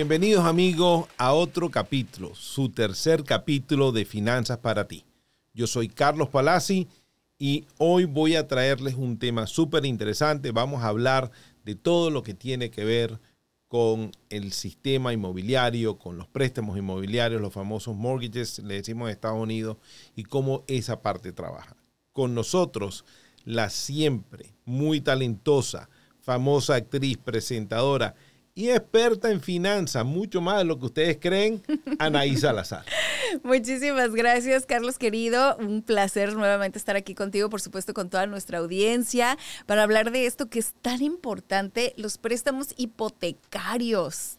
Bienvenidos amigos a otro capítulo, su tercer capítulo de Finanzas para ti. Yo soy Carlos Palazzi y hoy voy a traerles un tema súper interesante. Vamos a hablar de todo lo que tiene que ver con el sistema inmobiliario, con los préstamos inmobiliarios, los famosos mortgages, le decimos en Estados Unidos, y cómo esa parte trabaja. Con nosotros, la siempre muy talentosa, famosa actriz, presentadora, y experta en finanzas, mucho más de lo que ustedes creen, Anaí Salazar. Muchísimas gracias, Carlos querido. Un placer nuevamente estar aquí contigo, por supuesto, con toda nuestra audiencia, para hablar de esto que es tan importante, los préstamos hipotecarios.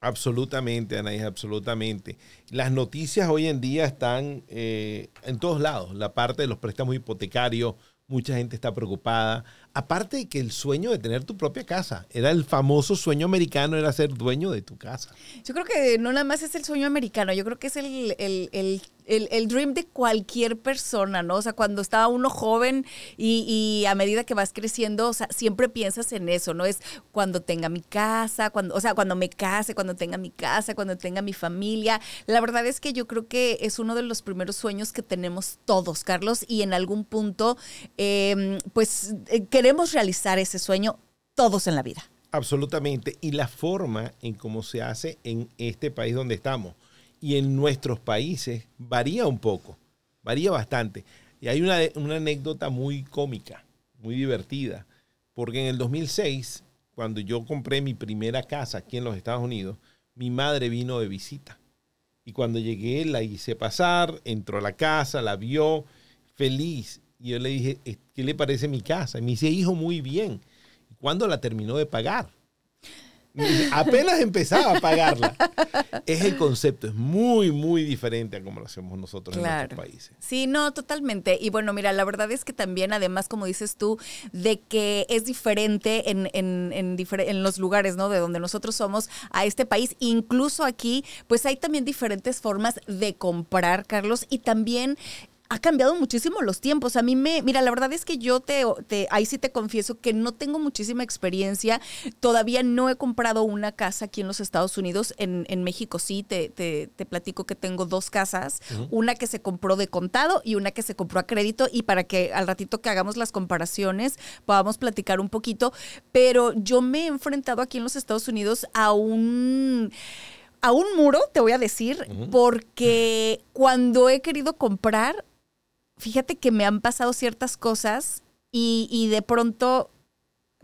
Absolutamente, Anaís, absolutamente. Las noticias hoy en día están eh, en todos lados. La parte de los préstamos hipotecarios, mucha gente está preocupada. Aparte de que el sueño de tener tu propia casa, era el famoso sueño americano, era ser dueño de tu casa. Yo creo que no nada más es el sueño americano, yo creo que es el, el el, dream de cualquier persona, ¿no? O sea, cuando estaba uno joven y, y, a medida que vas creciendo, o sea, siempre piensas en eso, ¿no? Es cuando tenga mi casa, cuando, o sea, cuando me case, cuando tenga mi casa, cuando tenga mi familia. La verdad es que yo creo que es uno de los primeros sueños que tenemos todos, Carlos, y en algún punto, eh, pues eh, queremos realizar ese sueño todos en la vida. Absolutamente. Y la forma en cómo se hace en este país donde estamos y en nuestros países varía un poco, varía bastante. Y hay una, una, anécdota muy cómica, muy divertida, porque en el 2006, cuando yo compré mi primera casa aquí en los Estados Unidos, mi madre vino de visita. Y cuando llegué la hice pasar, entró a la casa, la vio feliz. Y yo le dije, ¿qué le parece mi casa? Y me dice, hijo, muy bien. ¿Y cuándo la terminó de pagar? Apenas empezaba a pagarla. Es el concepto, es muy, muy diferente a como lo hacemos nosotros en otros países. Sí, no, totalmente. Y bueno, mira, la verdad es que también, además, como dices tú, de que es diferente en, en, en, en los lugares, ¿no? De donde nosotros somos a este país. Incluso aquí, pues hay también diferentes formas de comprar, Carlos, y también ha cambiado muchísimo los tiempos. A mí me, mira, la verdad es que yo te, te, ahí sí te confieso que no tengo muchísima experiencia. Todavía no he comprado una casa aquí en los Estados Unidos. En, en México sí, te, te, te, platico que tengo dos casas. Una que se compró de contado y una que se compró a crédito. Y para que al ratito que hagamos las comparaciones podamos platicar un poquito. Pero yo me he enfrentado aquí en los Estados Unidos a un a un muro, te voy a decir, porque cuando he querido comprar, fíjate que me han pasado ciertas cosas y, y de pronto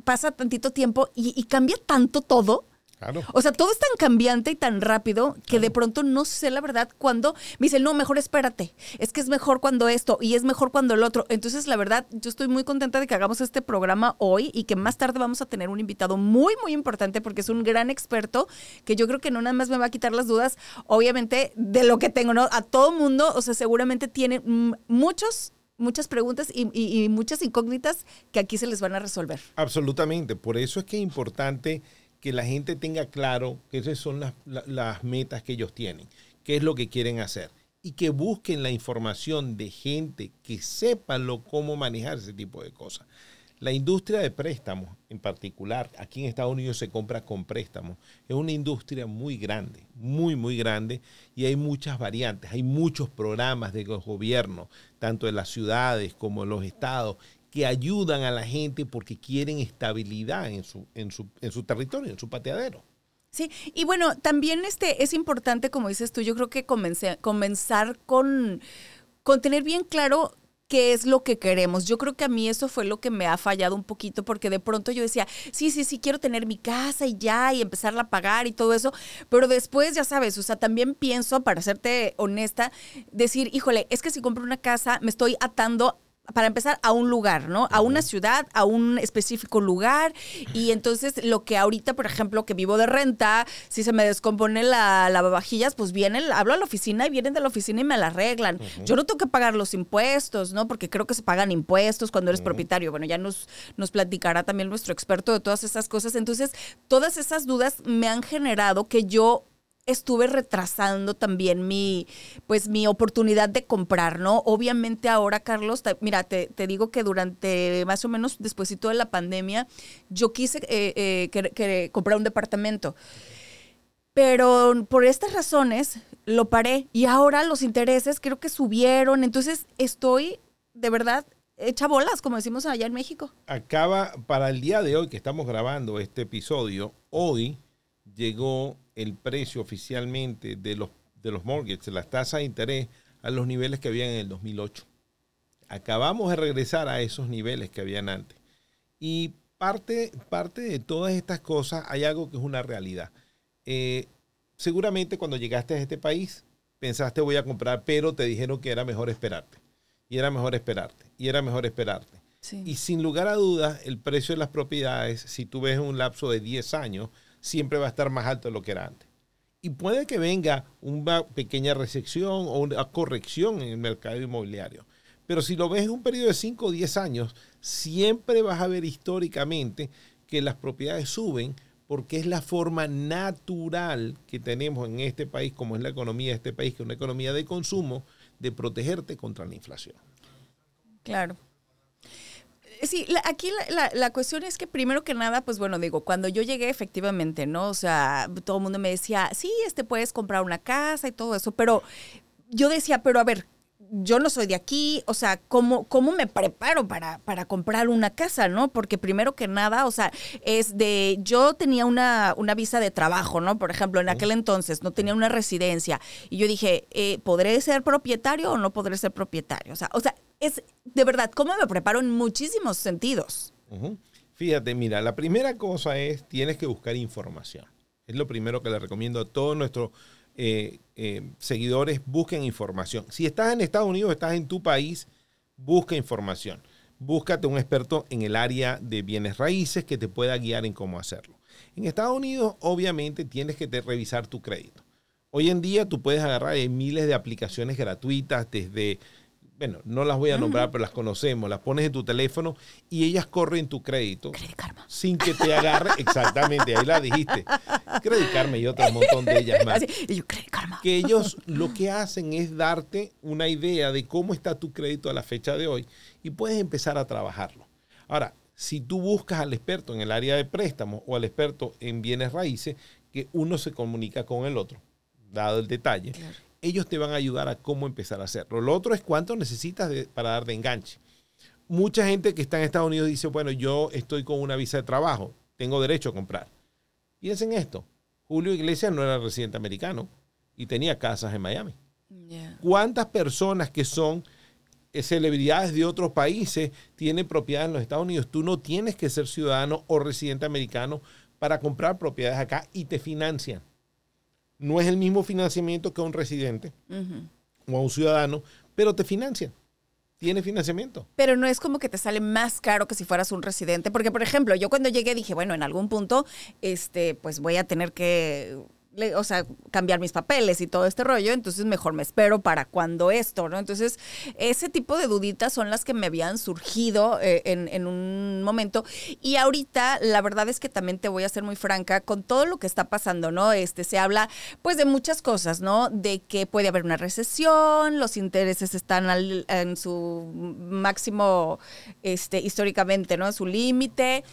pasa tantito tiempo y, y cambia tanto todo. Claro. O sea, todo es tan cambiante y tan rápido que claro. de pronto no sé la verdad cuando me dicen, no, mejor espérate. Es que es mejor cuando esto y es mejor cuando el otro. Entonces, la verdad, yo estoy muy contenta de que hagamos este programa hoy y que más tarde vamos a tener un invitado muy, muy importante porque es un gran experto que yo creo que no nada más me va a quitar las dudas, obviamente, de lo que tengo, ¿no? A todo mundo, o sea, seguramente tiene muchos muchas preguntas y, y, y, muchas incógnitas que aquí se les van a resolver. Absolutamente, por eso es que es importante que la gente tenga claro que esas son las, metas que ellos tienen, qué es lo que quieren hacer y que busquen la información de gente que sepa lo, cómo manejar ese tipo de cosas. La industria de préstamos, en particular, aquí en Estados Unidos se compra con préstamos, es una industria muy grande, muy, muy grande, y hay muchas variantes, hay muchos programas de los gobiernos, tanto de las ciudades como de los estados, que ayudan a la gente porque quieren estabilidad en su, en su, en su territorio, en su pateadero. Sí, y bueno, también este es importante, como dices tú, yo creo que comencé, comenzar con, con tener bien claro qué es lo que queremos. Yo creo que a mí eso fue lo que me ha fallado un poquito, porque de pronto yo decía, sí, sí, sí, quiero tener mi casa y ya, y empezarla a pagar y todo eso, pero después, ya sabes, o sea, también pienso, para serte honesta, decir, híjole, es que si compro una casa, me estoy atando para empezar, a un lugar, ¿no? A una ciudad, a un específico lugar. Y entonces, lo que ahorita, por ejemplo, que vivo de renta, si se me descompone la lavavajillas, pues vienen, hablo a la oficina y vienen de la oficina y me la arreglan. Uh -huh. Yo no tengo que pagar los impuestos, ¿no? Porque creo que se pagan impuestos cuando eres uh -huh. propietario. Bueno, ya nos, nos platicará también nuestro experto de todas esas cosas. Entonces, todas esas dudas me han generado que yo estuve retrasando también mi, pues mi oportunidad de comprar, ¿no? Obviamente ahora, Carlos, te, mira, te, te, digo que durante más o menos despuésito de la pandemia, yo quise eh, eh, comprar un departamento. Pero por estas razones lo paré y ahora los intereses creo que subieron. Entonces estoy de verdad hecha bolas, como decimos allá en México. Acaba, para el día de hoy que estamos grabando este episodio, hoy llegó el precio oficialmente de los, de los mortgages, las tasas de interés, a los niveles que habían en el 2008. Acabamos de regresar a esos niveles que habían antes. Y parte, parte de todas estas cosas hay algo que es una realidad. Eh, seguramente cuando llegaste a este país pensaste voy a comprar, pero te dijeron que era mejor esperarte. Y era mejor esperarte. Y era mejor esperarte. Y sin lugar a dudas, el precio de las propiedades, si tú ves un lapso de 10 años, siempre va a estar más alto de lo que era antes. Y puede que venga una pequeña recesión o una corrección en el mercado inmobiliario. Pero si lo ves en un periodo de 5 o 10 años, siempre vas a ver históricamente que las propiedades suben porque es la forma natural que tenemos en este país, como es la economía de este país, que es una economía de consumo, de protegerte contra la inflación. Claro. Sí, aquí la, cuestión es que primero que nada, pues bueno, digo, cuando yo llegué efectivamente, ¿no? O sea, todo el mundo me decía, sí, este puedes comprar una casa y todo eso, pero yo decía, pero a ver, yo no soy de aquí, o sea, ¿cómo, cómo me preparo para, para comprar una casa, no? Porque primero que nada, o sea, es de, yo tenía una, una visa de trabajo, ¿no? Por ejemplo, en aquel entonces no tenía una residencia y yo dije, eh, ¿podré ser propietario o no podré ser propietario? O sea, o sea, es de verdad, ¿cómo me preparo en muchísimos sentidos? Fíjate, mira, la primera cosa es, tienes que buscar información. Es lo primero que le recomiendo a todos nuestros eh, eh, seguidores busquen información. Si estás en Estados Unidos, estás en tu país, busca información. Búscate un experto en el área de bienes raíces que te pueda guiar en cómo hacerlo. En Estados Unidos, obviamente, tienes que revisar tu crédito. Hoy en día tú puedes agarrar miles de aplicaciones gratuitas desde bueno, no las voy a nombrar, pero las conocemos, las pones en tu teléfono y ellas corren tu crédito. Credit Karma. Sin que te agarre, exactamente, ahí la dijiste. Credit Karma y otro montón de ellas más. y yo, Credit Karma. Que ellos lo que hacen es darte una idea de cómo está tu crédito a la fecha de hoy y puedes empezar a trabajarlo. Ahora, si tú buscas al experto en el área de préstamos o al experto en bienes raíces, que uno se comunica con el otro, dado el detalle, ellos te van a ayudar a cómo empezar a hacerlo. Lo otro es cuánto necesitas para dar de enganche. Mucha gente que está en Estados Unidos dice, bueno, yo estoy con una visa de trabajo, tengo derecho a comprar. Piensen esto, Julio Iglesias no era residente americano y tenía casas en Miami. ¿Cuántas personas que son eh, celebridades de otros países tienen propiedades en los Estados Unidos? Tú no tienes que ser ciudadano o residente americano para comprar propiedades acá y te financian no es el mismo financiamiento que a un residente o a un ciudadano, pero te financian. Tiene financiamiento. Pero no es como que te sale más caro que si fueras un residente. Porque, por ejemplo, yo cuando llegué dije, bueno, en algún punto, este, pues voy a tener que o sea, cambiar mis papeles y todo este rollo, entonces mejor me espero para cuando esto, ¿no? Entonces, ese tipo de duditas son las que me habían surgido eh, en, un momento. Y ahorita, la verdad es que también te voy a ser muy franca con todo lo que está pasando, ¿no? Este, se habla, pues, de muchas cosas, ¿no? De que puede haber una recesión, los intereses están en su máximo, este, históricamente, ¿no? En su límite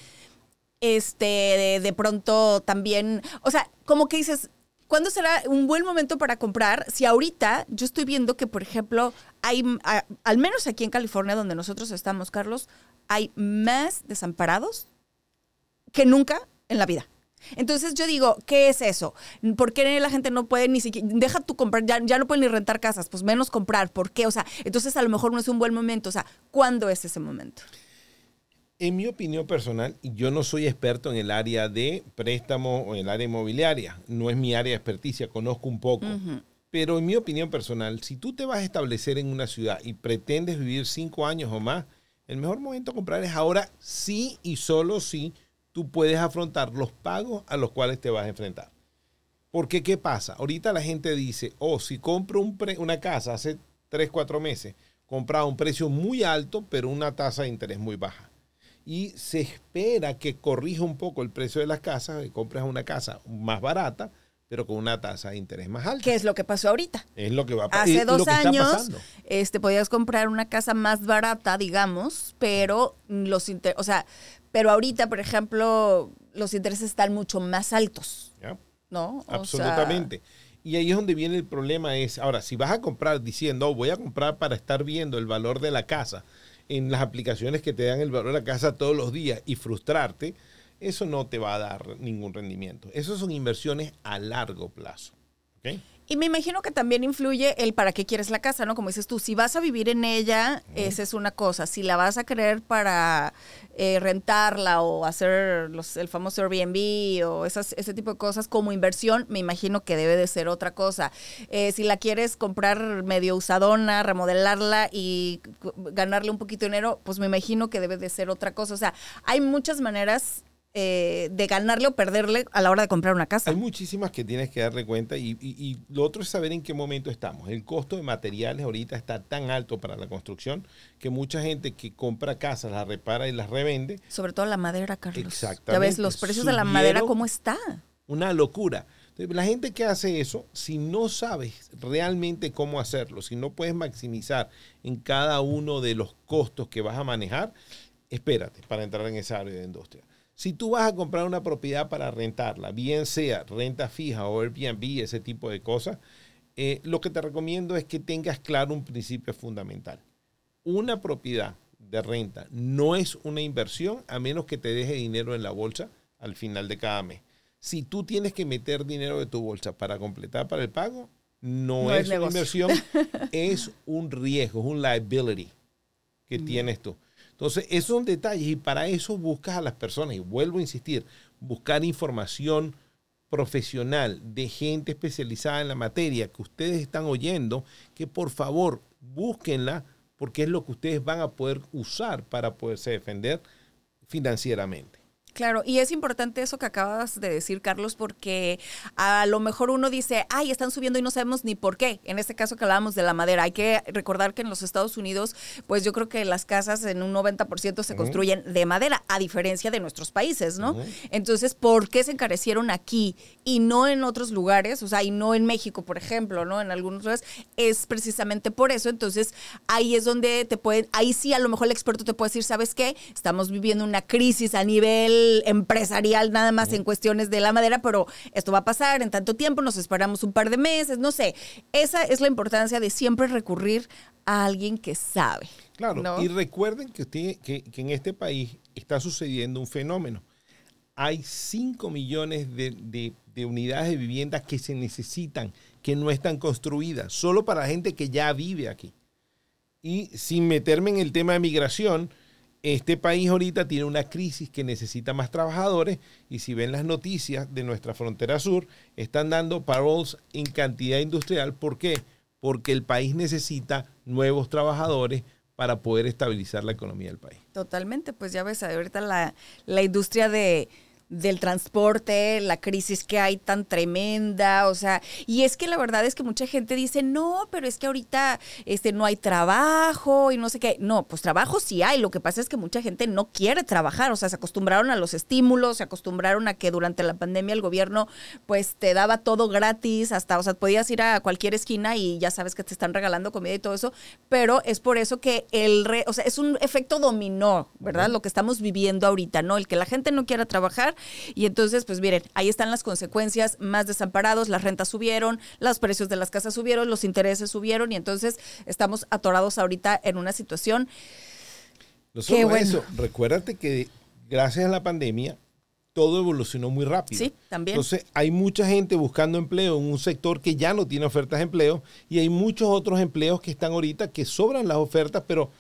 este, de, pronto también, o sea, como que dices, ¿cuándo será un buen momento para comprar? Si ahorita yo estoy viendo que, por ejemplo, hay, al menos aquí en California, donde nosotros estamos, Carlos, hay más desamparados que nunca en la vida. Entonces yo digo, ¿qué es eso? ¿Por qué la gente no puede ni siquiera, deja tu comprar, ya, ya no puede ni rentar casas, pues menos comprar? ¿Por qué? O sea, entonces a lo mejor no es un buen momento. O sea, ¿cuándo es ese momento? En mi opinión personal, yo no soy experto en el área de préstamo o en el área inmobiliaria, no es mi área de experticia, conozco un poco. Pero en mi opinión personal, si tú te vas a establecer en una ciudad y pretendes vivir cinco años o más, el mejor momento de comprar es ahora sí y solo si tú puedes afrontar los pagos a los cuales te vas a enfrentar. Porque, ¿qué pasa? Ahorita la gente dice, oh, si compro una casa hace tres, cuatro meses, compraba un precio muy alto, pero una tasa de interés muy baja y se espera que corrija un poco el precio de las casas, que compres una casa más barata, pero con una tasa de interés más alta. ¿Qué es lo que pasó ahorita? Es lo que va a pasar. Hace dos años, este, podías comprar una casa más barata, digamos, pero los o sea, pero ahorita, por ejemplo, los intereses están mucho más altos. ¿no? Absolutamente. Y ahí es donde viene el problema es, ahora, si vas a comprar diciendo, oh, voy a comprar para estar viendo el valor de la casa en las aplicaciones que te dan el valor de la casa todos los días y frustrarte, eso no te va a dar ningún rendimiento. Esas son inversiones a largo plazo. Y me imagino que también influye el para qué quieres la casa, ¿no? Como dices tú, si vas a vivir en ella, esa es una cosa. Si la vas a querer para eh, rentarla o hacer los, el famoso Airbnb o esas, ese tipo de cosas como inversión, me imagino que debe de ser otra cosa. Eh, si la quieres comprar medio usadona, remodelarla y ganarle un poquito de dinero, pues me imagino que debe de ser otra cosa. O sea, hay muchas maneras eh, de ganarle o perderle a la hora de comprar una casa. Hay muchísimas que tienes que darle cuenta y, lo otro es saber en qué momento estamos. El costo de materiales ahorita está tan alto para la construcción que mucha gente que compra casas las repara y las revende. Sobre todo la madera, Carlos. Exactamente. Ya ves los precios de la madera cómo está. Una locura. la gente que hace eso, si no sabes realmente cómo hacerlo, si no puedes maximizar en cada uno de los costos que vas a manejar, espérate para entrar en esa área de industria. Si tú vas a comprar una propiedad para rentarla, bien sea renta fija o Airbnb, ese tipo de cosas, eh, lo que te recomiendo es que tengas claro un principio fundamental. Una propiedad de renta no es una inversión a menos que te deje dinero en la bolsa al final de cada mes. Si tú tienes que meter dinero de tu bolsa para completar para el pago, no, es, una inversión, es un riesgo, es un liability que mm. tienes tú. Entonces, esos son detalles y para eso buscas a las personas. Y vuelvo a insistir, buscar información profesional de gente especializada en la materia que ustedes están oyendo, que por favor búsquenla porque es lo que ustedes van a poder usar para poderse defender financieramente. Claro, y es importante eso que acabas de decir, Carlos, porque a lo mejor uno dice, ay, están subiendo y no sabemos ni por qué. En este caso que hablábamos de la madera, hay que recordar que en los Estados Unidos, pues yo creo que las casas en un 90% se construyen de madera, a diferencia de nuestros países, ¿no? Entonces, ¿por qué se encarecieron aquí y no en otros lugares? O sea, y no en México, por ejemplo, ¿no? En algunos lugares, es precisamente por eso. Entonces, ahí es donde te pueden, ahí sí a lo mejor el experto te puede decir, ¿sabes qué? Estamos viviendo una crisis a nivel empresarial nada más en cuestiones de la madera, pero esto va a pasar en tanto tiempo, nos esperamos un par de meses, no sé. Esa es la importancia de siempre recurrir a alguien que sabe. Claro, y recuerden que, que, en este país está sucediendo un fenómeno. Hay 5 millones de, de unidades de vivienda que se necesitan, que no están construidas, solo para gente que ya vive aquí. Y sin meterme en el tema de migración, este país ahorita tiene una crisis que necesita más trabajadores y si ven las noticias de nuestra frontera sur, están dando paroles en cantidad industrial. ¿Por qué? Porque el país necesita nuevos trabajadores para poder estabilizar la economía del país. Totalmente, pues ya ves, ahorita la, la industria de del transporte, la crisis que hay tan tremenda, o sea, y es que la verdad es que mucha gente dice, no, pero es que ahorita este, no hay trabajo y no sé qué. No, pues trabajo sí hay, lo que pasa es que mucha gente no quiere trabajar, o sea, se acostumbraron a los estímulos, se acostumbraron a que durante la pandemia el gobierno pues te daba todo gratis, hasta, o sea, podías ir a cualquier esquina y ya sabes que te están regalando comida y todo eso, pero es por eso que el, re, o sea, es un efecto dominó, ¿verdad? Lo que estamos viviendo ahorita, ¿no? El que la gente no quiera trabajar y entonces, pues miren, ahí están las consecuencias, más desamparados, las rentas subieron, los precios de las casas subieron, los intereses subieron y entonces estamos atorados ahorita en una situación... No solo eso, recuérdate que gracias a la pandemia todo evolucionó muy rápido. Sí, también. Entonces, hay mucha gente buscando empleo en un sector que ya no tiene ofertas de empleo y hay muchos otros empleos que están ahorita que sobran las ofertas, pero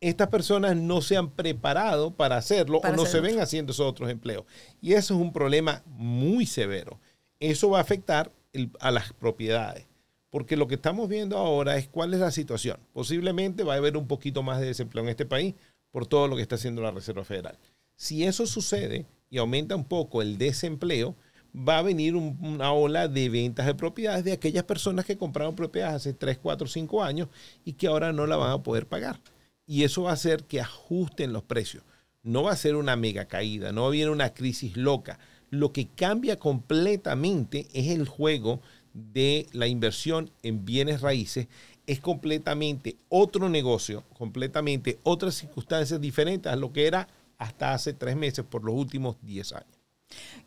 estas personas no se han preparado para hacerlo o no se ven haciendo esos otros empleos. Y eso es un problema muy severo. Eso va a afectar a las propiedades. Porque lo que estamos viendo ahora es cuál es la situación. Posiblemente va a haber un poquito más de desempleo en este país por todo lo que está haciendo la Reserva Federal. Si eso sucede y aumenta un poco el desempleo, va a venir una ola de ventas de propiedades de aquellas personas que compraron propiedades hace 3, 4, 5 años y que ahora no la van a poder pagar y eso va a hacer que ajusten los precios. No va a ser una mega caída, no viene una crisis loca. Lo que cambia completamente es el juego de la inversión en bienes raíces. Es completamente otro negocio, completamente otras circunstancias diferentes a lo que era hasta hace tres meses por los últimos diez años.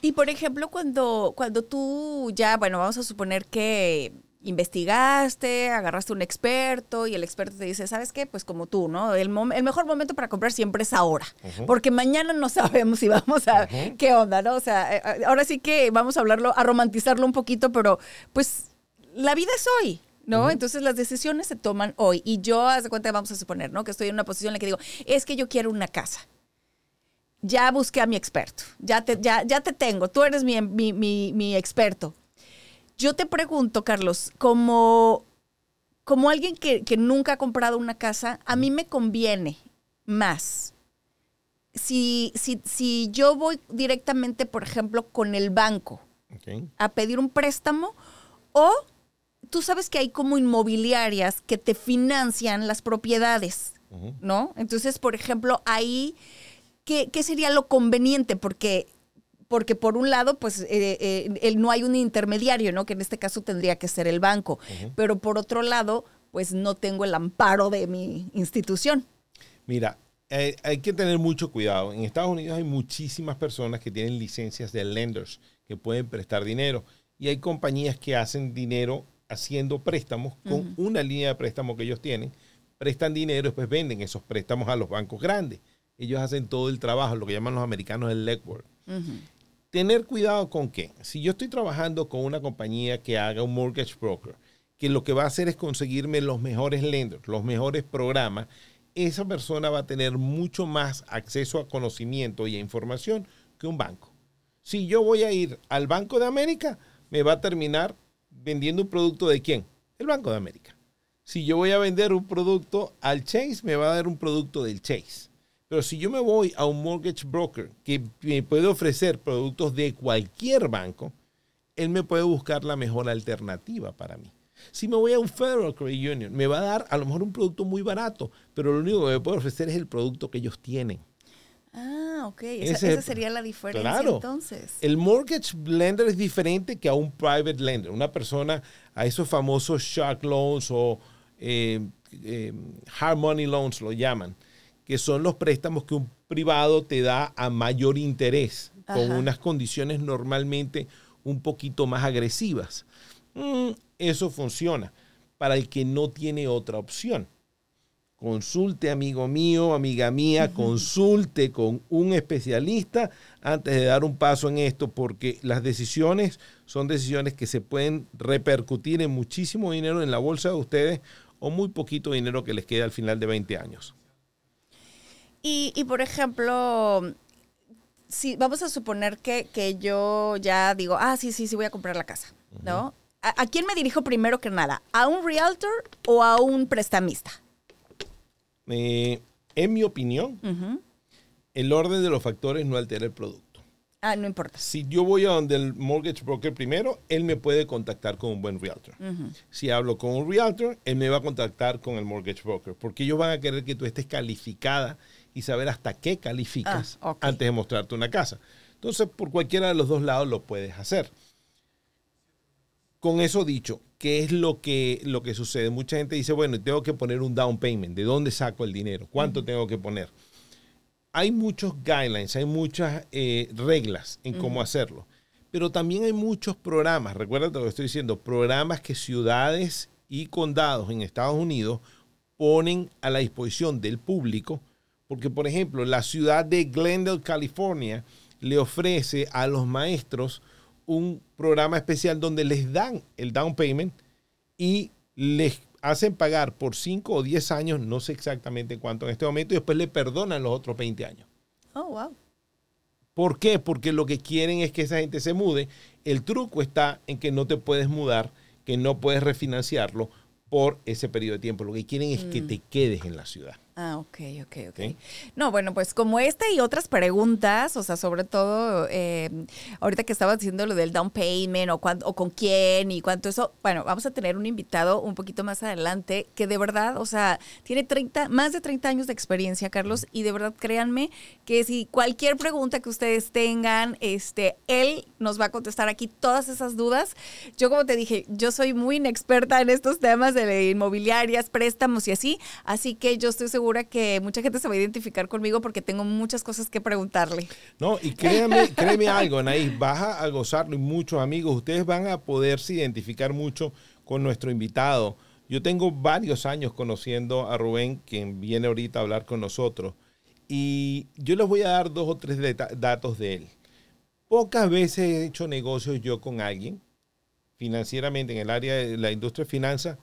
Y por ejemplo, cuando, cuando tú ya, bueno, vamos a suponer que investigaste, agarraste un experto y el experto te dice, ¿sabes qué? Pues como tú, ¿no? El, el mejor momento para comprar siempre es ahora, porque mañana no sabemos si vamos a, qué onda, ¿no? O sea, eh, eh, ahora sí que vamos a hablarlo, a romantizarlo un poquito, pero pues la vida es hoy. ¿no? Entonces las decisiones se toman hoy. Y yo, haz de cuenta, vamos a suponer, ¿no? Que estoy en una posición en la que digo, es que yo quiero una casa. Ya busqué a mi experto, ya te, ya, ya te tengo, tú eres mi, mi, mi, experto. Yo te pregunto, Carlos, como, como alguien que, que nunca ha comprado una casa, a mí me conviene más si, si, si, yo voy directamente, por ejemplo, con el banco a pedir un préstamo o tú sabes que hay como inmobiliarias que te financian las propiedades, ¿no? Entonces, por ejemplo, ahí, ¿qué, sería lo conveniente? Porque porque por un lado, pues eh, eh, no hay un intermediario, ¿no? Que en este caso tendría que ser el banco, pero por otro lado, pues no tengo el amparo de mi institución. Mira, eh, hay que tener mucho cuidado. En Estados Unidos hay muchísimas personas que tienen licencias de lenders que pueden prestar dinero y hay compañías que hacen dinero haciendo préstamos con una línea de préstamo que ellos tienen, prestan dinero y después venden esos préstamos a los bancos grandes. Ellos hacen todo el trabajo, lo que llaman los americanos el legwork. Tener cuidado con qué. Si yo estoy trabajando con una compañía que haga un mortgage broker, que lo que va a hacer es conseguirme los mejores lenders, los mejores programas, esa persona va a tener mucho más acceso a conocimiento y a información que un banco. Si yo voy a ir al Banco de América, me va a terminar vendiendo un producto de quién? El Banco de América. Si yo voy a vender un producto al Chase, me va a dar un producto del Chase. Pero si yo me voy a un mortgage broker que me puede ofrecer productos de cualquier banco, él me puede buscar la mejor alternativa para mí. Si me voy a un Federal Credit Union, me va a dar a lo mejor un producto muy barato, pero lo único que me puede ofrecer es el producto que ellos tienen. Ah, ok. Esa, sería la diferencia entonces. El mortgage lender es diferente que a un private lender. Una persona, a esos famosos shark loans o eh, eh, hard money loans lo llaman, que son los préstamos que un privado te da a mayor interés, con unas condiciones normalmente un poquito más agresivas. Mm, eso funciona para el que no tiene otra opción. Consulte, amigo mío, amiga mía, consulte con un especialista antes de dar un paso en esto, porque las decisiones son decisiones que se pueden repercutir en muchísimo dinero en la bolsa de ustedes o muy poquito dinero que les queda al final de 20 años. Y, por ejemplo, si vamos a suponer que, yo ya digo, ah, sí, sí, sí, voy a comprar la casa, ¿no? ¿A, quién me dirijo primero que nada? ¿A un realtor o a un prestamista? Eh, en mi opinión, el orden de los factores no altera el producto. Ah, no importa. Si yo voy a donde el mortgage broker primero, él me puede contactar con un buen realtor. Si hablo con un realtor, él me va a contactar con el mortgage broker, porque ellos van a querer que tú estés calificada y saber hasta qué calificas ah, antes de mostrarte una casa. Entonces, por cualquiera de los dos lados lo puedes hacer. Con eso dicho, ¿qué es lo que, lo que sucede? Mucha gente dice, bueno, tengo que poner un down payment. ¿De dónde saco el dinero? ¿Cuánto tengo que poner? Hay muchos guidelines, hay muchas eh, reglas en cómo hacerlo. Pero también hay muchos programas, recuerda lo que estoy diciendo, programas que ciudades y condados en Estados Unidos ponen a la disposición del público. Porque, por ejemplo, la ciudad de Glendale, California, le ofrece a los maestros un programa especial donde les dan el down payment y les hacen pagar por 5 o 10 años, no sé exactamente cuánto en este momento, y después le perdonan los otros 20 años. Oh, wow. ¿Por qué? Porque lo que quieren es que esa gente se mude. El truco está en que no te puedes mudar, que no puedes refinanciarlo por ese periodo de tiempo. Lo que quieren es que mm. te quedes en la ciudad. Ah, ok, ok, ok. No, bueno, pues como esta y otras preguntas, o sea, sobre todo eh, ahorita que estabas diciendo lo del down payment o, o con quién y cuánto eso, bueno, vamos a tener un invitado un poquito más adelante que de verdad, o sea, tiene 30, más de 30 años de experiencia, Carlos, y de verdad créanme que si cualquier pregunta que ustedes tengan, este, él nos va a contestar aquí todas esas dudas. Yo como te dije, yo soy muy inexperta en estos temas de inmobiliarias, préstamos y así, así que yo estoy segura que mucha gente se va a identificar conmigo porque tengo muchas cosas que preguntarle. No, y créeme, créeme algo, Anaís, vas a gozarlo y muchos amigos, ustedes van a poderse identificar mucho con nuestro invitado. Yo tengo varios años conociendo a Rubén, quien viene ahorita a hablar con nosotros, y yo les voy a dar dos o tres datos de él. Pocas veces he hecho negocios yo con alguien financieramente en el área de la industria de finanzas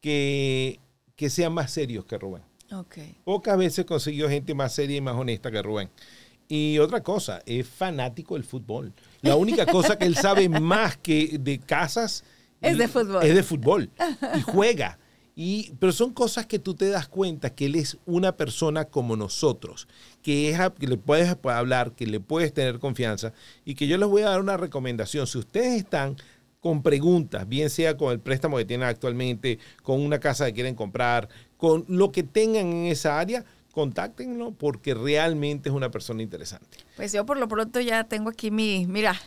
que, que sean más serios que Rubén. Okay. Pocas veces he conseguido gente más seria y más honesta que Rubén. Y otra cosa, es fanático del fútbol. La única cosa que él sabe más que de casas es de fútbol. Es de fútbol. Y juega. Y, pero son cosas que tú te das cuenta que él es una persona como nosotros, que, es, que le puedes hablar, que le puedes tener confianza y que yo les voy a dar una recomendación. Si ustedes están con preguntas, bien sea con el préstamo que tienen actualmente, con una casa que quieren comprar, con lo que tengan en esa área, contáctenlo porque realmente es una persona interesante. Pues yo por lo pronto ya tengo aquí mi, mira.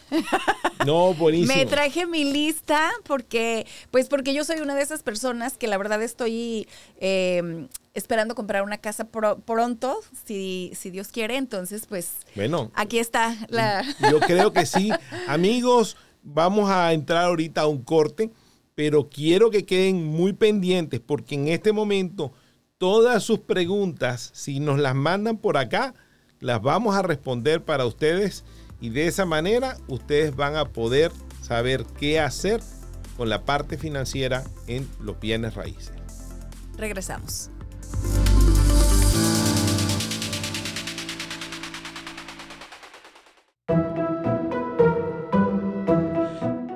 No, buenísimo. Me traje mi lista porque, pues porque yo soy una de esas personas que la verdad estoy em, esperando comprar una casa pronto, si, si Dios quiere. Entonces, pues, bueno, aquí está la... Yo creo que sí. Amigos, vamos a entrar ahorita a un corte, pero quiero que queden muy pendientes porque en este momento todas sus preguntas, si nos las mandan por acá, las vamos a responder para ustedes y de esa manera ustedes van a poder saber qué hacer con la parte financiera en los bienes raíces. Regresamos.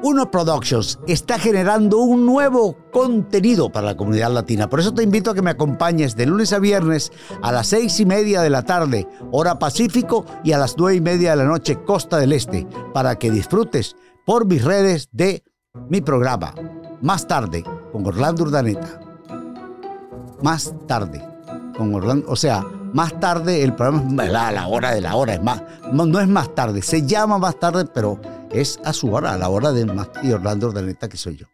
Uno Productions está generando un nuevo contenido para la comunidad latina. Por eso te invito a que me acompañes de lunes a viernes a las seis y media de la tarde, hora Pacífico, y a las nueve y media de la noche, Costa del Este, para que disfrutes por mis redes de mi programa. Más tarde, con Orlando Urdaneta. Más tarde, con Orlando, o sea, más tarde el programa es a la hora de la hora, es más, no es más tarde, se llama más tarde, pero es a su hora, a la hora de Mati Orlando Ordaneta, que soy yo.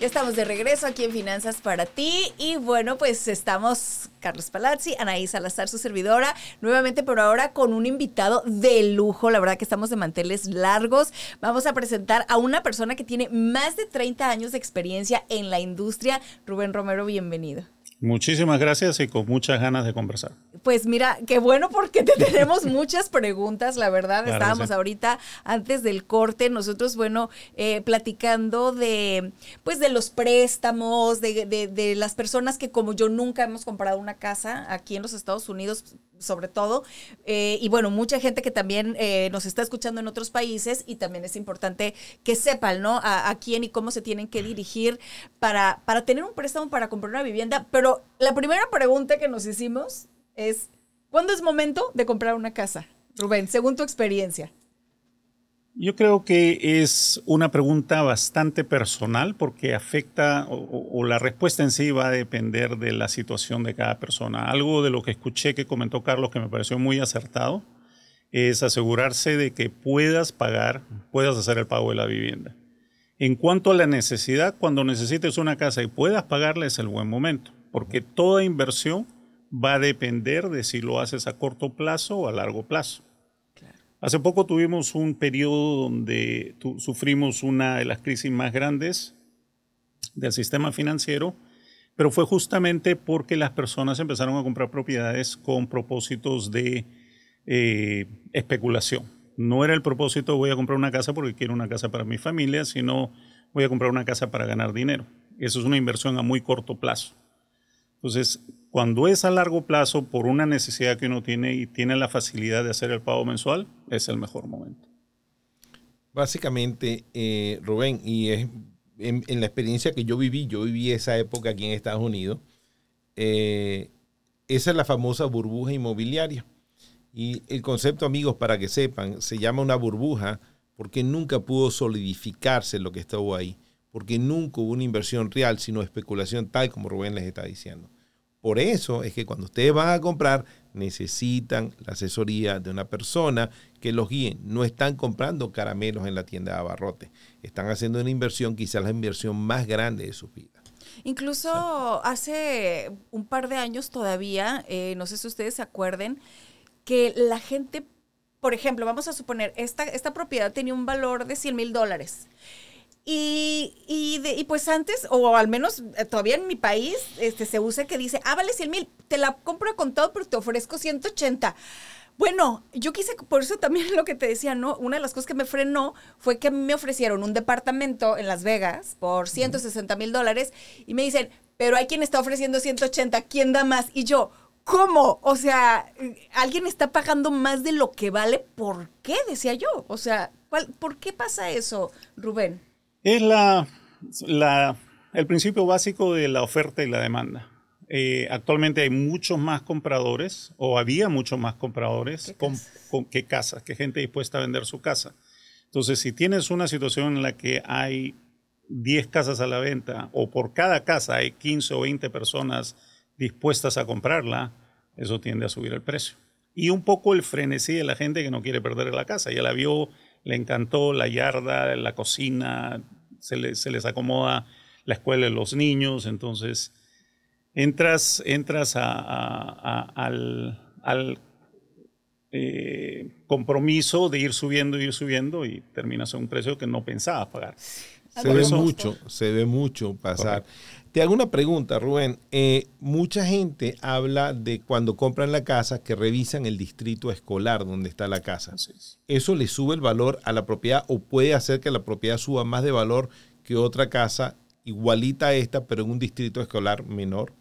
Ya estamos de regreso aquí en Finanzas para ti y bueno, pues estamos Carlos Palazzi, Anaí Salazar, su servidora, nuevamente por ahora con un invitado de lujo, la verdad que estamos de manteles largos. Vamos a presentar a una persona que tiene más de 30 años de experiencia en la industria. Rubén Romero, bienvenido. Muchísimas gracias y con muchas ganas de conversar. Pues mira, qué bueno porque te tenemos muchas preguntas, la verdad. Estábamos ahorita antes del corte, nosotros, bueno, eh, platicando de, pues, de los préstamos, de, de, de las personas que como yo nunca hemos comprado una casa aquí en los Estados Unidos, sobre todo. Eh, y bueno, mucha gente que también eh, nos está escuchando en otros países y también es importante que sepan, ¿no? A, quién y cómo se tienen que dirigir para, para tener un préstamo para comprar una vivienda. Pero la primera pregunta que nos hicimos es, ¿cuándo es momento de comprar una casa? Rubén, según tu experiencia. Yo creo que es una pregunta bastante personal porque afecta o, la respuesta en sí va a depender de la situación de cada persona. Algo de lo que escuché que comentó Carlos que me pareció muy acertado es asegurarse de que puedas pagar, puedas hacer el pago de la vivienda. En cuanto a la necesidad, cuando necesites una casa y puedas pagarla es el buen momento, porque toda inversión va a depender de si lo haces a corto plazo o a largo plazo. Hace poco tuvimos un periodo donde sufrimos una de las crisis más grandes del sistema financiero, pero fue justamente porque las personas empezaron a comprar propiedades con propósitos de eh, especulación. No era el propósito voy a comprar una casa porque quiero una casa para mi familia, sino voy a comprar una casa para ganar dinero. Eso es una inversión a muy corto plazo. Entonces, cuando es a largo plazo por una necesidad que uno tiene y tiene la facilidad de hacer el pago mensual, es el mejor momento. Básicamente, eh, Rubén, y es en, la experiencia que yo viví, yo viví esa época aquí en Estados Unidos, eh, esa es la famosa burbuja inmobiliaria. Y el concepto, amigos, para que sepan, se llama una burbuja porque nunca pudo solidificarse lo que estuvo ahí, porque nunca hubo una inversión real, sino especulación tal como Rubén les está diciendo Por eso es que cuando ustedes van a comprar, necesitan la asesoría de una persona que los guíe. No están comprando caramelos en la tienda de abarrote. Están haciendo una inversión, quizás la inversión más grande de su vida. Incluso hace un par de años todavía, eh, no sé si ustedes se acuerden, que la gente, por ejemplo, vamos a suponer, esta, esta propiedad tenía un valor de 100 mil dólares. Y, y, y, pues antes, o al menos eh, todavía en mi país, este, se usa que dice, ah, vale 100 mil, te la compro con todo, pero te ofrezco 180. Bueno, yo quise, por eso también lo que te decía, ¿no? Una de las cosas que me frenó fue que me ofrecieron un departamento en Las Vegas por 160 mil dólares y me dicen, pero hay quien está ofreciendo 180, ¿quién da más? Y yo, ¿cómo? O sea, alguien está pagando más de lo que vale, ¿por qué? Decía yo. O sea, ¿por qué pasa eso, Rubén? Es la, la, el principio básico de la oferta y la demanda. Eh, actualmente hay muchos más compradores, o había muchos más compradores con, con, que casas, que gente dispuesta a vender su casa. Entonces, si tienes una situación en la que hay 10 casas a la venta, o por cada casa hay 15 o 20 personas dispuestas a comprarla, eso tiende a subir el precio. Y un poco el frenesí de la gente que no quiere perder la casa. Ya la vio, le encantó la yarda, la cocina, se, se les acomoda la escuela de los niños, entonces entras, entras al, eh, compromiso de ir subiendo, ir subiendo y terminas a un precio que no pensabas pagar. Se ve mucho, se ve mucho pasar. Te hago una pregunta, Rubén. Eh, mucha gente habla de cuando compran la casa que revisan el distrito escolar donde está la casa. ¿Eso le sube el valor a la propiedad o puede hacer que la propiedad suba más de valor que otra casa igualita a esta, pero en un distrito escolar menor?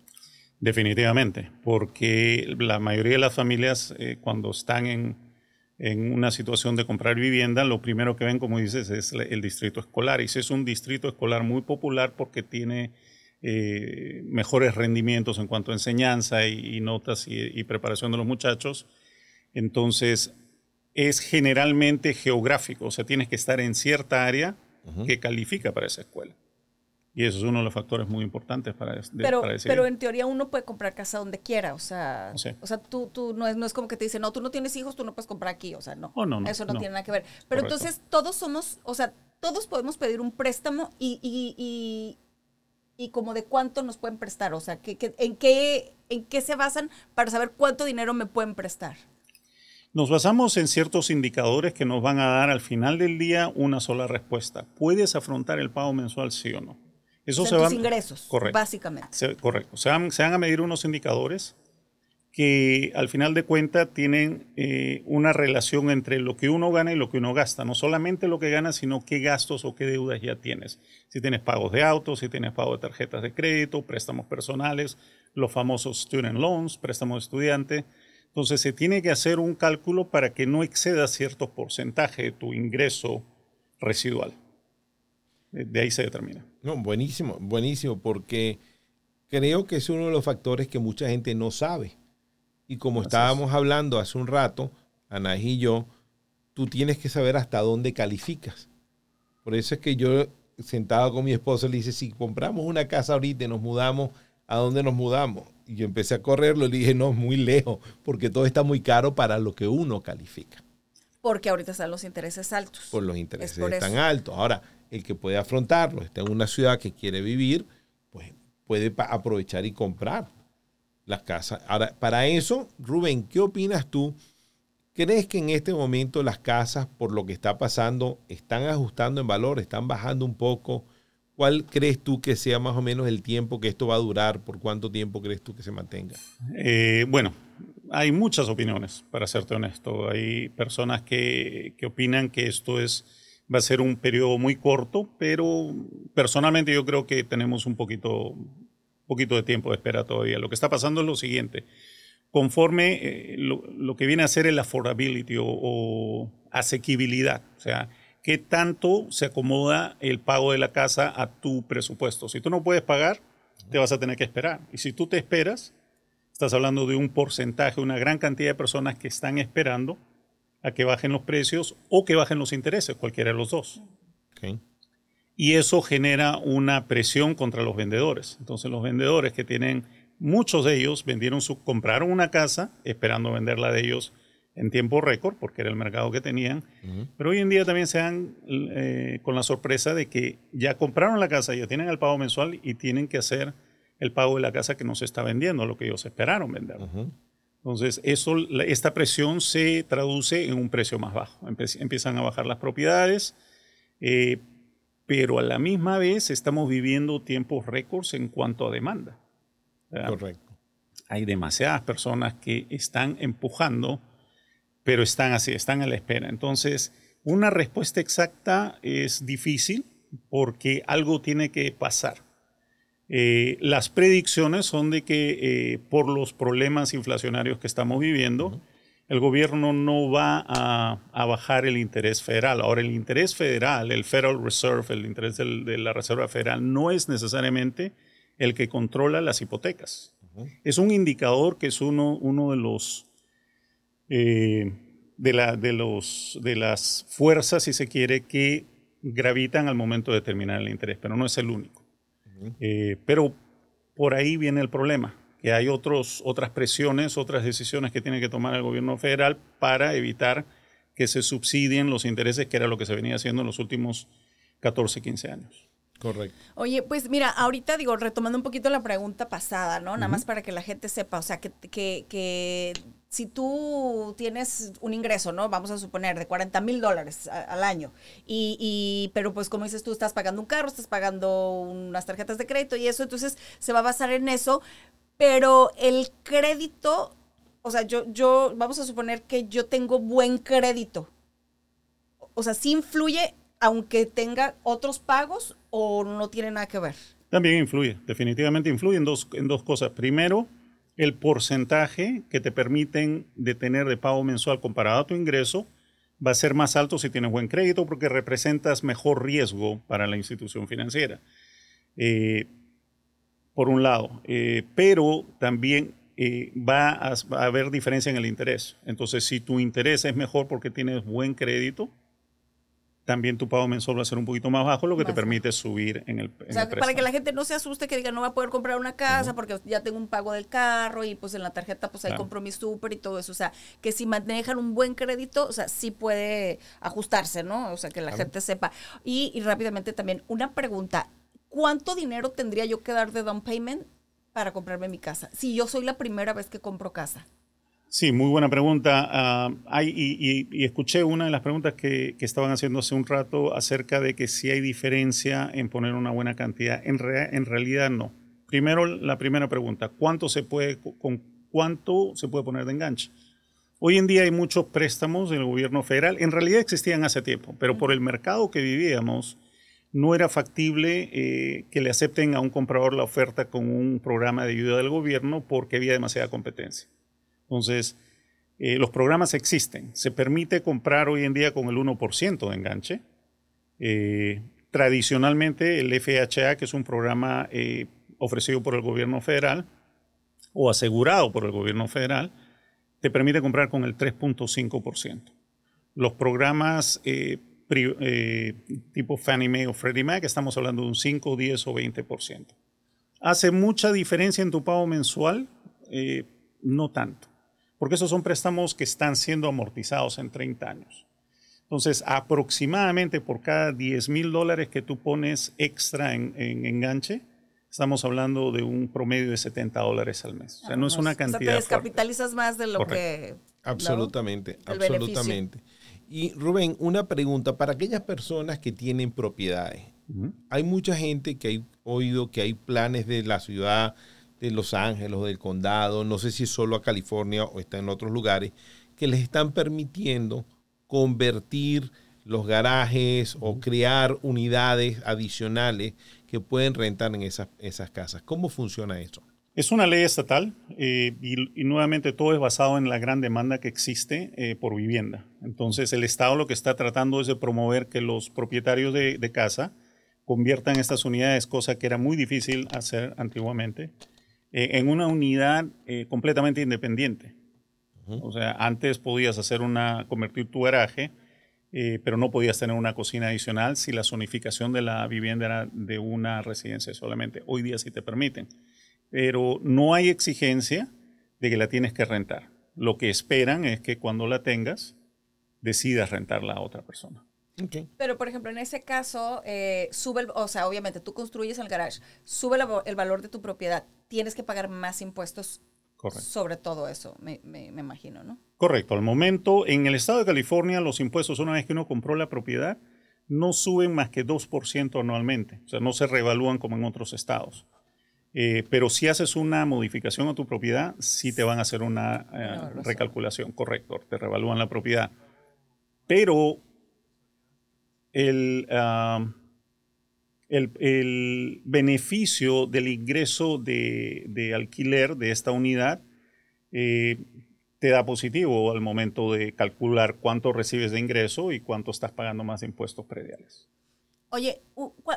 Definitivamente, porque la mayoría de las familias eh, cuando están en, en, una situación de comprar vivienda, lo primero que ven, como dices, es el distrito escolar. Y si es un distrito escolar muy popular porque tiene eh, mejores rendimientos en cuanto a enseñanza y, notas y, preparación de los muchachos, entonces es generalmente geográfico, o sea, tienes que estar en cierta área que califica para esa escuela. Y eso es uno de los factores muy importantes para, pero, Pero en teoría uno puede comprar casa donde quiera, o sea, o sea tú, tú no, es, no es como que te dicen, no, tú no tienes hijos, tú no puedes comprar aquí, o sea, no. Oh, no, eso no, tiene nada que ver. Pero entonces todos somos, o sea, todos podemos pedir un préstamo y, y, y, y como de cuánto nos pueden prestar, o sea, ¿qué, en, qué, ¿en qué se basan para saber cuánto dinero me pueden prestar? Nos basamos en ciertos indicadores que nos van a dar al final del día una sola respuesta. ¿Puedes afrontar el pago mensual, sí o no? Eso se van, ingresos, correcto, básicamente. correcto. Se van, se van, a medir unos indicadores que al final de cuentas tienen eh, una relación entre lo que uno gana y lo que uno gasta. No solamente lo que ganas, sino qué gastos o qué deudas ya tienes. Si tienes pagos de autos, si tienes pago de tarjetas de crédito, préstamos personales, los famosos student loans, préstamos de estudiante. Entonces se tiene que hacer un cálculo para que no exceda cierto porcentaje de tu ingreso residual. De ahí se determina. No, buenísimo, buenísimo, porque creo que es uno de los factores que mucha gente no sabe. Y como estábamos hablando hace un rato, Anaís y yo, tú tienes que saber hasta dónde calificas. Por eso es que yo, sentado con mi esposa, le dije, si compramos una casa ahorita y nos mudamos, ¿a dónde nos mudamos? Y yo empecé a correrlo y le dije, no, muy lejos, porque todo está muy caro para lo que uno califica. Porque ahorita están los intereses altos. Por los intereses están altos. Ahora, el que puede afrontarlo, está en una ciudad que quiere vivir, pues puede aprovechar y comprar las casas. Ahora, para eso, Rubén, ¿qué opinas tú? ¿Crees que en este momento las casas, por lo que está pasando, están ajustando en valor, están bajando un poco? ¿Cuál crees tú que sea más o menos el tiempo que esto va a durar? ¿Por cuánto tiempo crees tú que se mantenga? Eh, bueno, hay muchas opiniones, para serte honesto. Hay personas que, que opinan que esto es va a ser un periodo muy corto, pero personalmente yo creo que tenemos un poquito, poquito de tiempo de espera todavía. Lo que está pasando es lo siguiente. Conforme eh, lo, que viene a ser el affordability o, asequibilidad, o sea, qué tanto se acomoda el pago de la casa a tu presupuesto. Si tú no puedes pagar, te vas a tener que esperar. Y si tú te esperas, estás hablando de un porcentaje, una gran cantidad de personas que están esperando a que bajen los precios o que bajen los intereses, cualquiera de los dos. Y eso genera una presión contra los vendedores. Entonces los vendedores que tienen muchos de ellos vendieron su, compraron una casa esperando venderla de ellos en tiempo récord, porque era el mercado que tenían. Pero hoy en día también se dan eh, con la sorpresa de que ya compraron la casa, ya tienen el pago mensual y tienen que hacer el pago de la casa que no se está vendiendo, lo que ellos esperaron vender. Entonces, eso, esta presión se traduce en un precio más bajo. empiezan a bajar las propiedades, eh, pero a la misma vez estamos viviendo tiempos récords en cuanto a demanda. Correcto. Hay demasiadas personas que están empujando pero están así, están a la espera. Entonces, una respuesta exacta es difícil porque algo tiene que pasar. Eh, las predicciones son de que eh, por los problemas inflacionarios que estamos viviendo, el gobierno no va a, bajar el interés federal. Ahora, el interés federal, el Federal Reserve, el interés de la Reserva Federal, no es necesariamente el que controla las hipotecas. Es un indicador que es uno, uno de los eh, de, la, de, los, de las fuerzas, si se quiere, que gravitan al momento de determinar el interés, pero no es el único. Eh, pero por ahí viene el problema, que hay otros, otras presiones, otras decisiones que tiene que tomar el gobierno federal para evitar que se subsidien los intereses, que era lo que se venía haciendo en los últimos 14, 15 años. Correcto. Oye, pues mira, ahorita digo, retomando un poquito la pregunta pasada, ¿no? Nada más para que la gente sepa, o sea, que, que, que si tú tienes un ingreso, ¿no? Vamos a suponer de 40 mil dólares al año, y, y, pero pues como dices tú, estás pagando un carro, estás pagando unas tarjetas de crédito y eso, entonces se va a basar en eso, pero el crédito, o sea, yo, yo, vamos a suponer que yo tengo buen crédito, o sea, ¿sí influye aunque tenga otros pagos o no tiene nada que ver? También influye, definitivamente influye en dos, en dos cosas. Primero, el porcentaje que te permiten de tener de pago mensual comparado a tu ingreso va a ser más alto si tienes buen crédito porque representas mejor riesgo para la institución financiera. Eh, por un lado, eh, pero también eh, va a, haber diferencia en el interés. Entonces, si tu interés es mejor porque tienes buen crédito, también tu pago mensual va a ser un poquito más bajo, lo que te permite subir en el, o sea, Para que la gente no se asuste que diga no va a poder comprar una casa porque ya tengo un pago del carro y pues en la tarjeta pues ahí compro mi súper y todo eso. O sea, que si manejan un buen crédito, o sea, sí puede ajustarse, ¿no? O sea, que la gente sepa. Y, y rápidamente también, una pregunta. ¿Cuánto dinero tendría yo que dar de down payment para comprarme mi casa? Si yo soy la primera vez que compro casa. Sí, muy buena pregunta. Ah, y, escuché una de las preguntas que, estaban haciendo hace un rato acerca de que si hay diferencia en poner una buena cantidad. En, en realidad no. Primero, la primera pregunta, ¿cuánto se puede, ¿con cuánto se puede poner de enganche? Hoy en día hay muchos préstamos del gobierno federal. En realidad existían hace tiempo, pero por el mercado que vivíamos, no era factible eh, que le acepten a un comprador la oferta con un programa de ayuda del gobierno porque había demasiada competencia. Entonces, eh, los programas existen. Se permite comprar hoy en día con el 1% de enganche. Eh, tradicionalmente, el FHA, que es un programa ofrecido por el gobierno federal o asegurado por el gobierno federal, te permite comprar con el 3.5%. Los programas tipo Fannie Mae o Freddie Mac, estamos hablando de un 5, 10 o 20%. ¿Hace mucha diferencia en tu pago mensual? no tanto porque esos son préstamos que están siendo amortizados en 30 años. Entonces, aproximadamente por cada 10 mil dólares que tú pones extra en, enganche, estamos hablando de un promedio de 70 dólares al mes. O sea, no es una cantidad. O sea, te descapitalizas más de lo que. Absolutamente, absolutamente. Y Rubén, una pregunta para aquellas personas que tienen propiedades. Hay mucha gente que ha oído que hay planes de la ciudad de Los Ángeles o del condado, no sé si es solo a California o está en otros lugares, que les están permitiendo convertir los garajes o crear unidades adicionales que pueden rentar en esas, esas casas. ¿Cómo funciona eso? Es una ley estatal eh, y, nuevamente todo es basado en la gran demanda que existe eh, por vivienda. Entonces el Estado lo que está tratando es de promover que los propietarios de, de casa conviertan estas unidades, cosa que era muy difícil hacer antiguamente. Eh, en una unidad completamente independiente. O sea, antes podías hacer una, convertir tu garaje, pero no podías tener una cocina adicional si la zonificación de la vivienda era de una residencia solamente. Hoy día sí te permiten. Pero no hay exigencia de que la tienes que rentar. Lo que esperan es que cuando la tengas, decidas rentarla a otra persona. Ok. Pero, por ejemplo, en ese caso, eh, sube, el- o sea, obviamente tú construyes el garage, sube la- el valor de tu propiedad, tienes que pagar más impuestos Correcto. sobre todo eso, me, me- me imagino, ¿no? Correcto. Al momento, en el estado de California, los impuestos, una vez que uno compró la propiedad, no suben más que 2% anualmente. O sea, no se revalúan como en otros estados. Eh, pero si haces una modificación a tu propiedad, sí te van a hacer una eh, recalculación. Correcto. Te revalúan la propiedad. Pero el, el, el beneficio del ingreso de, de alquiler de esta unidad eh, te da positivo al momento de calcular cuánto recibes de ingreso y cuánto estás pagando más de impuestos prediales. Oye,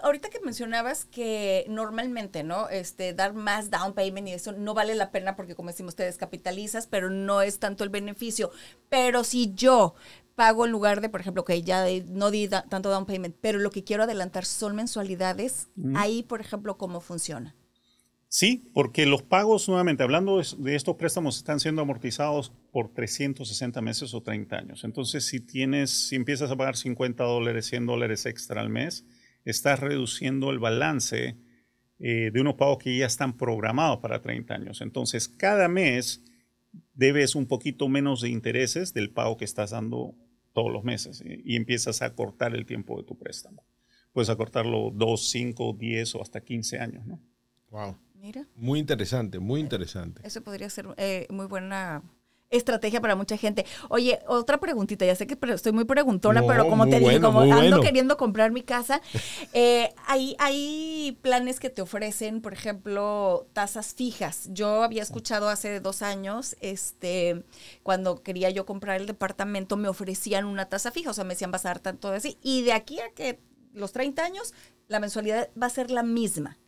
ahorita que mencionabas que normalmente, ¿no? Este, dar más down payment y eso no vale la pena porque, como decimos, te descapitalizas, pero no es tanto el beneficio. Pero si yo pago en lugar de, por ejemplo, que ya no di da- tanto down payment, pero lo que quiero adelantar son mensualidades, ahí, por ejemplo, ¿cómo funciona? Sí, porque los pagos, nuevamente, hablando de, estos préstamos, están siendo amortizados por 360 meses o 30 años. Entonces, si tienes, si empiezas a pagar 50 dólares, 100 dólares extra al mes, estás reduciendo el balance eh, de unos pagos que ya están programados para 30 años. Entonces, cada mes debes un poquito menos de intereses del pago que estás dando todos los meses eh, y empiezas a cortar el tiempo de tu préstamo. Puedes acortarlo 2, 5, 10 o hasta 15 años, ¿no? Wow. Mira, Muy interesante, muy interesante. eso podría ser eh, muy buena estrategia para mucha gente. Oye, otra preguntita, ya sé que estoy muy preguntona, No, pero como te dije, bueno, como ando bueno. queriendo comprar mi casa, eh, hay, hay planes que te ofrecen, por ejemplo, tasas fijas. Yo había escuchado hace dos años, este, cuando quería yo comprar el departamento, me ofrecían una tasa fija, o sea, me decían vas a dar tanto de así, y de aquí a que los 30 años, la mensualidad va a ser la misma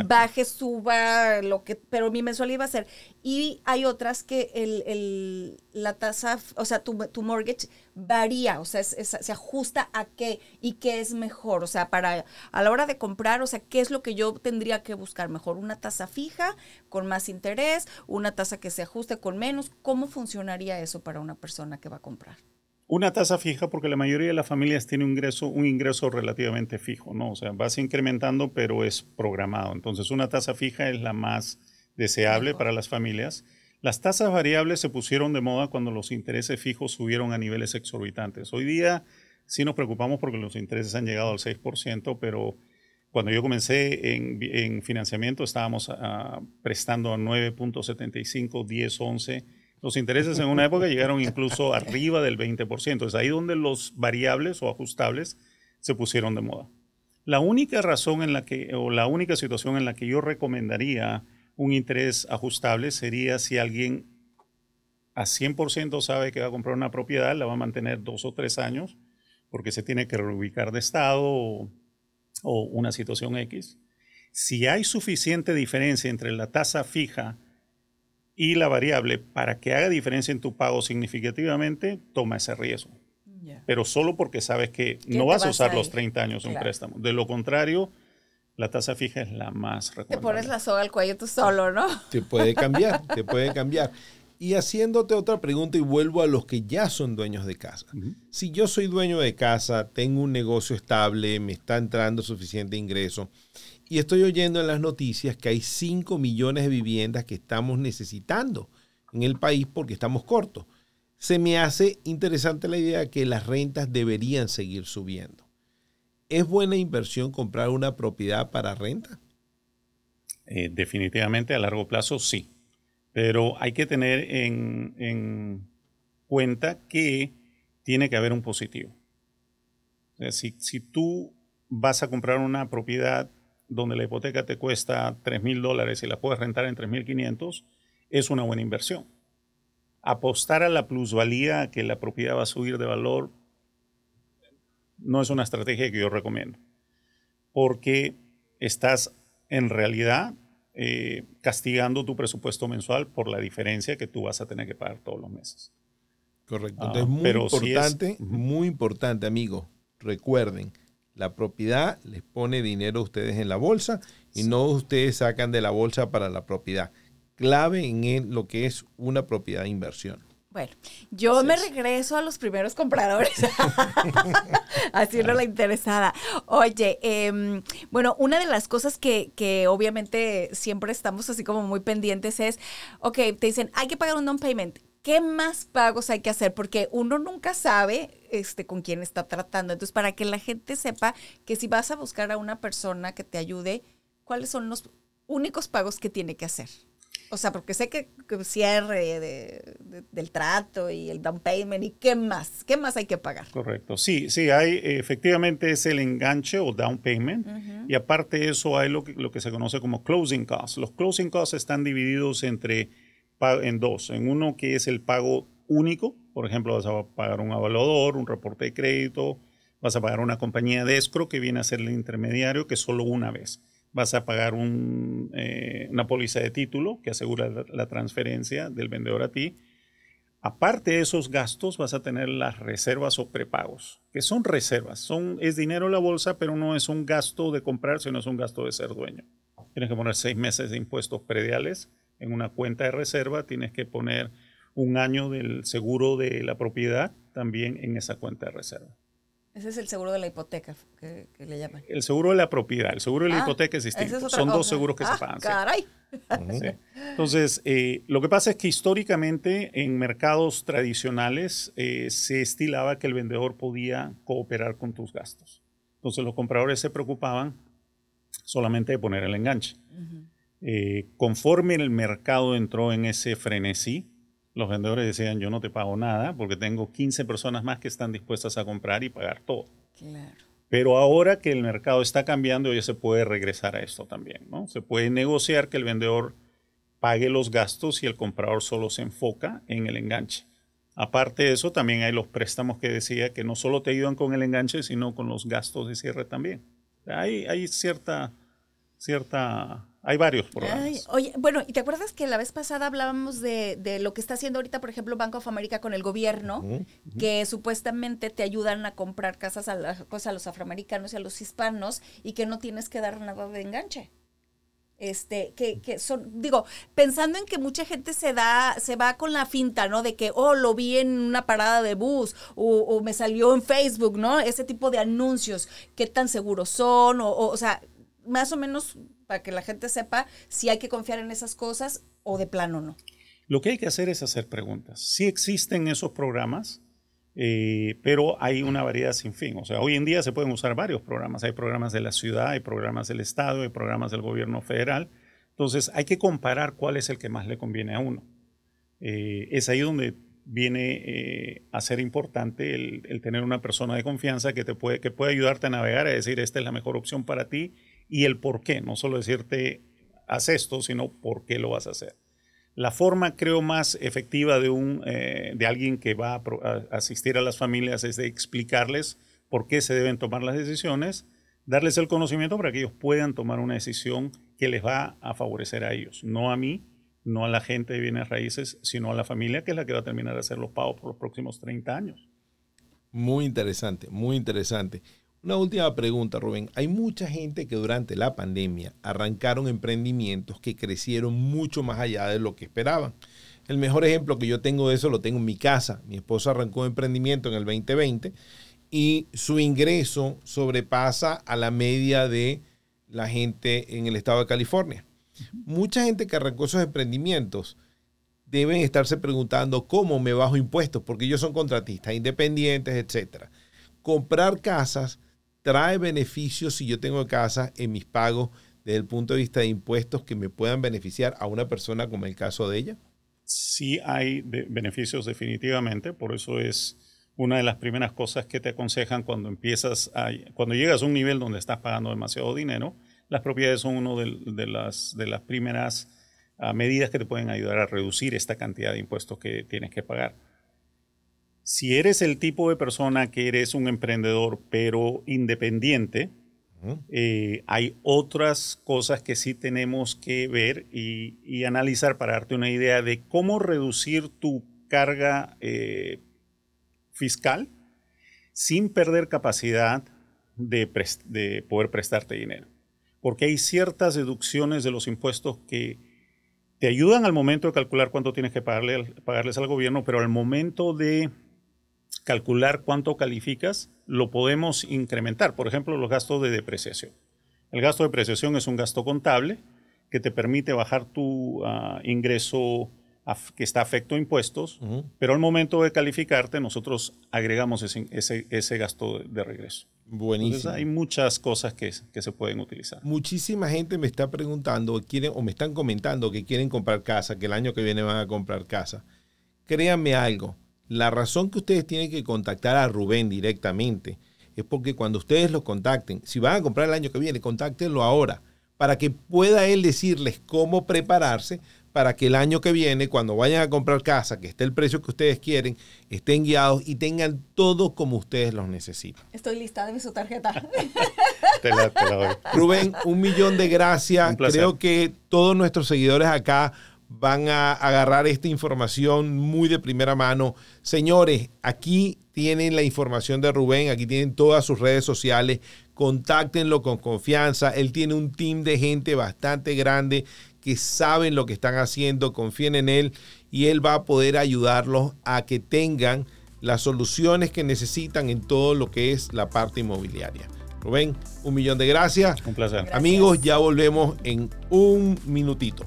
Baje, suba, lo que, pero mi mensualidad va a ser. Y hay otras que el, el- la tasa, o sea, tu, tu mortgage varía, o sea, es- se ajusta a qué y qué es mejor, o sea, para a la hora de comprar, o sea, qué es lo que yo tendría que buscar mejor, una tasa fija con más interés, una tasa que se ajuste con menos, ¿cómo funcionaría eso para una persona que va a comprar? Una tasa fija porque la mayoría de las familias tiene un ingreso, un ingreso relativamente fijo, ¿no? O sea, vas incrementando, pero es programado. Entonces, una tasa fija es la más deseable para las familias. Las tasas variables se pusieron de moda cuando los intereses fijos subieron a niveles exorbitantes. Hoy día sí nos preocupamos porque los intereses han llegado al 6%, pero cuando yo comencé en, en financiamiento estábamos ah, prestando a 9.75, 10, 11. Los intereses en una época llegaron incluso arriba del 20%. Es ahí donde los variables o ajustables se pusieron de moda. La única razón en la que, o la única situación en la que yo recomendaría un interés ajustable sería si alguien a 100% sabe que va a comprar una propiedad, la va a mantener dos o tres años, porque se tiene que reubicar de estado o, o una situación X. Si hay suficiente diferencia entre la tasa fija y la variable para que haga diferencia en tu pago significativamente, toma ese riesgo. Pero solo porque sabes que no te vas a usar a los ir. 30 años de un préstamo. De lo contrario, la tasa fija es la más Te recomendable. pones la soga al cuello tú solo, ¿no? Te puede cambiar, te puede cambiar. Y haciéndote otra pregunta y vuelvo a los que ya son dueños de casa. Si yo soy dueño de casa, tengo un negocio estable, me está entrando suficiente ingreso y estoy oyendo en las noticias que hay 5 millones de viviendas que estamos necesitando en el país porque estamos cortos. Se me hace interesante la idea que las rentas deberían seguir subiendo. ¿Es buena inversión comprar una propiedad para renta? Eh, definitivamente a largo plazo sí. Pero hay que tener en, en cuenta que tiene que haber un positivo. Si, si tú vas a comprar una propiedad donde la hipoteca te cuesta 3 mil dólares y la puedes rentar en 3.500, es una buena inversión. Apostar a la plusvalía, que la propiedad va a subir de valor, no es una estrategia que yo recomiendo. Porque estás en realidad eh, castigando tu presupuesto mensual por la diferencia que tú vas a tener que pagar todos los meses. Correcto. Ah, Entonces, muy pero es- importante, Ujú. muy importante, amigo. Recuerden, La propiedad les pone dinero a ustedes en la bolsa y no ustedes sacan de la bolsa para la propiedad. Clave en lo que es una propiedad de inversión. Bueno, yo me regreso a los primeros compradores. Así no la interesada. Oye, em, bueno, una de las cosas que, que, obviamente siempre estamos así como muy pendientes es, ok, te dicen, hay que pagar un down payment. ¿Qué más pagos hay que hacer? Porque uno nunca sabe este, con quién está tratando. Entonces, para que la gente sepa que si vas a buscar a una persona que te ayude, ¿cuáles son los únicos pagos que tiene que hacer? O sea, porque sé que, cierre del trato y el down payment y qué más, qué más hay que pagar. Correcto, sí, sí, hay efectivamente es el enganche o down payment y aparte de eso hay lo que, lo que se conoce como closing costs. Los closing costs están divididos entre en dos, en uno que es el pago único, por ejemplo, vas a pagar un evaluador, un reporte de crédito, vas a pagar una compañía de escro que viene a ser el intermediario que solo una vez vas a pagar eh, una póliza de título que asegura la, transferencia del vendedor a ti. Aparte de esos gastos, vas a tener las reservas o prepagos, que son reservas. Son, es dinero en la bolsa, pero no es un gasto de comprar, sino es un gasto de ser dueño. Tienes que poner seis meses de impuestos prediales en una cuenta de reserva. Tienes que poner un año del seguro de la propiedad también en esa cuenta de reserva. Ese es el seguro de la hipoteca que, le llaman. El seguro de la propiedad. El seguro de la ah, hipoteca es distinto. Son dos seguros que se ah, pagan. ¡Caray! Entonces, eh, lo que pasa es que históricamente en mercados tradicionales eh, se estilaba que el vendedor podía cooperar con tus gastos. Entonces, los compradores se preocupaban solamente de poner el enganche. Eh, conforme el mercado entró en ese frenesí, los vendedores decían, yo no te pago nada porque tengo 15 personas más que están dispuestas a comprar y pagar todo. Claro. Pero ahora que el mercado está cambiando, ya se puede regresar a esto también, ¿no? Se puede negociar que el vendedor pague los gastos y el comprador solo se enfoca en el enganche. Aparte de eso, también hay los préstamos que decía que no solo te ayudan con el enganche, sino con los gastos de cierre también. Hay, hay cierta, cierta hay varios programas. oye, bueno, ¿y te acuerdas que la vez pasada hablábamos de, de, lo que está haciendo ahorita, por ejemplo, Banco of America con el gobierno, que supuestamente te ayudan a comprar casas a, pues, a los afroamericanos y a los hispanos y que no tienes que dar nada de enganche? Este, que, que son, digo, pensando en que mucha gente se da, se va con la finta, ¿no? De que, oh, lo vi en una parada de bus o, o me salió en Facebook, ¿no? Ese tipo de anuncios, qué tan seguros son, o, o, o sea, más o menos para que la gente sepa si hay que confiar en esas cosas o de plano no. Lo que hay que hacer es hacer preguntas. Sí existen esos programas, eh, pero hay una variedad sin fin. O sea, hoy en día se pueden usar varios programas. Hay programas de la ciudad, hay programas del Estado, hay programas del gobierno federal. Entonces hay que comparar cuál es el que más le conviene a uno. Eh, es ahí donde viene eh, a ser importante el, tener una persona de confianza que, te puede, que puede ayudarte a navegar, a decir, esta es la mejor opción para ti y el por qué, no solo decirte, haz esto, sino por qué lo vas a hacer. La forma, creo, más efectiva de, un, eh, de alguien que va a, asistir a las familias es de explicarles por qué se deben tomar las decisiones, darles el conocimiento para que ellos puedan tomar una decisión que les va a favorecer a ellos, no a mí, no a la gente de bienes raíces, sino a la familia que es la que va a terminar de hacer los pagos por los próximos 30 años. Muy interesante, muy interesante. Una última pregunta, Rubén. Hay mucha gente que durante la pandemia arrancaron emprendimientos que crecieron mucho más allá de lo que esperaban. El mejor ejemplo que yo tengo de eso lo tengo en mi casa. Mi esposa arrancó un emprendimiento en el 2020 y su ingreso sobrepasa a la media de la gente en el estado de California. Mucha gente que arrancó esos emprendimientos deben estarse preguntando cómo me bajo impuestos, porque ellos son contratistas, independientes, etc. Comprar casas trae beneficios si yo tengo casa en mis pagos desde el punto de vista de impuestos que me puedan beneficiar a una persona como el caso de ella? Sí hay beneficios definitivamente, por eso es una de las primeras cosas que te aconsejan cuando empiezas a, cuando llegas a un nivel donde estás pagando demasiado dinero, las propiedades son una de, las, primeras ah, medidas que te pueden ayudar a reducir esta cantidad de impuestos que tienes que pagar. Si eres el tipo de persona que eres un emprendedor pero independiente, eh, hay otras cosas que sí tenemos que ver y, analizar para darte una idea de cómo reducir tu carga eh, fiscal sin perder capacidad de, de poder prestarte dinero. Porque hay ciertas deducciones de los impuestos que te ayudan al momento de calcular cuánto tienes que pagarle, pagarles al gobierno, pero al momento de calcular cuánto calificas, lo podemos incrementar. Por ejemplo, los gastos de depreciación. El gasto de depreciación es un gasto contable que te permite bajar tu ah, ingreso que está afecto a impuestos, pero al momento de calificarte nosotros agregamos ese, ese, gasto de, regreso. Buenísimo. hay muchas cosas que, que, se pueden utilizar. Muchísima gente me está preguntando quieren, o me están comentando que quieren comprar casa, que el año que viene van a comprar casa. Créanme algo, la razón que ustedes tienen que contactar a Rubén directamente es porque cuando ustedes lo contacten, si van a comprar el año que viene, contáctenlo ahora para que pueda él decirles cómo prepararse para que el año que viene, cuando vayan a comprar casa, que esté el precio que ustedes quieren, estén guiados y tengan todo como ustedes los necesitan. Estoy lista, de su tarjeta. te la, doy. Rubén, un millón de gracias. Creo que todos nuestros seguidores acá van a agarrar esta información muy de primera mano. Señores, aquí tienen la información de Rubén, aquí tienen todas sus redes sociales, contáctenlo con confianza. Él tiene un team de gente bastante grande que saben lo que están haciendo, confíen en él y él va a poder ayudarlos a que tengan las soluciones que necesitan en todo lo que es la parte inmobiliaria. Rubén, un millón de gracias. Un placer. Amigos, ya volvemos en un minutito.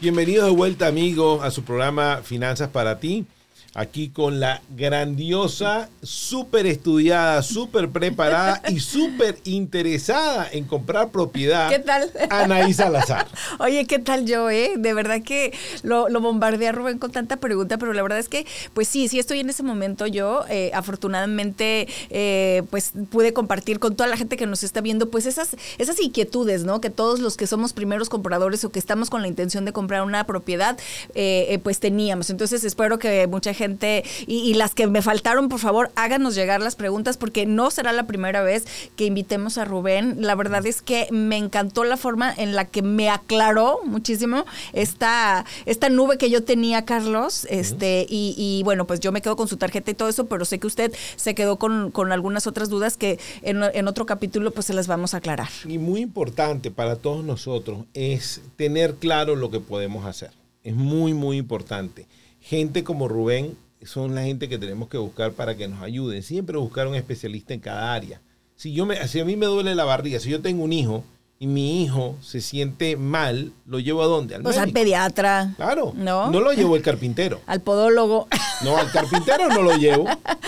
Bienvenidos de vuelta, amigos, a su programa Finanzas para ti aquí con la grandiosa, súper estudiada, súper preparada y súper interesada en comprar propiedad. ¿Qué tal? Anaí Salazar. Oye, ¿qué tal yo, eh? De verdad que lo, lo bombardeé a Rubén con tanta pregunta, pero la verdad es que, pues sí, sí estoy en ese momento yo. Eh, afortunadamente, eh, pues pude compartir con toda la gente que nos está viendo, pues esas, esas inquietudes, ¿no? Que todos los que somos primeros compradores o que estamos con la intención de comprar una propiedad, eh, pues teníamos. Entonces, espero que mucha gente gente y, las que me faltaron, por favor, háganos llegar las preguntas porque no será la primera vez que invitemos a Rubén. La verdad es que me encantó la forma en la que me aclaró muchísimo esta, esta nube que yo tenía, Carlos. Este, y, bueno, pues yo me quedo con su tarjeta y todo eso, pero sé que usted se quedó con, algunas otras dudas que en, en otro capítulo pues se las vamos a aclarar. Y muy importante para todos nosotros es tener claro lo que podemos hacer. Es muy, muy importante gente como Rubén son la gente que tenemos que buscar para que nos ayuden. Siempre buscar un especialista en cada área. Si, yo me, si a mí me duele la barriga, si yo tengo un hijo y mi hijo se siente mal, ¿lo llevo a dónde? Al pues al pediatra. Claro. No. No lo llevo al carpintero. Al podólogo. No, al carpintero no lo llevo.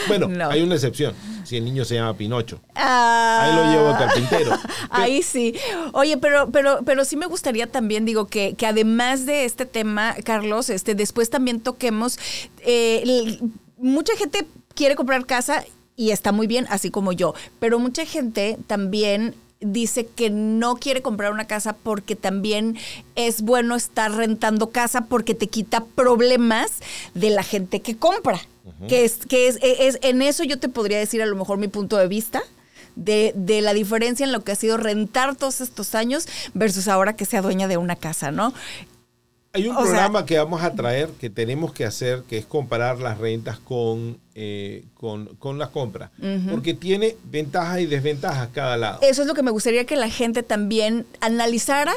Bueno, hay una excepción si el niño se llama Pinocho. Ah, ahí lo llevo al carpintero. Ahí sí. Oye, pero, pero, pero sí me gustaría también, digo, que, que además de este tema, Carlos, este, después también toquemos. Eh, mucha gente quiere comprar casa y está muy bien, así como yo. Pero mucha gente también dice que no quiere comprar una casa porque también es bueno estar rentando casa porque te quita problemas de la gente que compra. Que, es, que es, es, en eso yo te podría decir a lo mejor mi punto de vista. De, de, la diferencia en lo que ha sido rentar todos estos años versus ahora que sea dueña de una casa, ¿no? Hay un programa que vamos a traer que tenemos que hacer, que es comparar las rentas con, eh, con, con, las compras, porque tiene ventajas y desventajas cada lado. Eso es lo que me gustaría que la gente también analizara,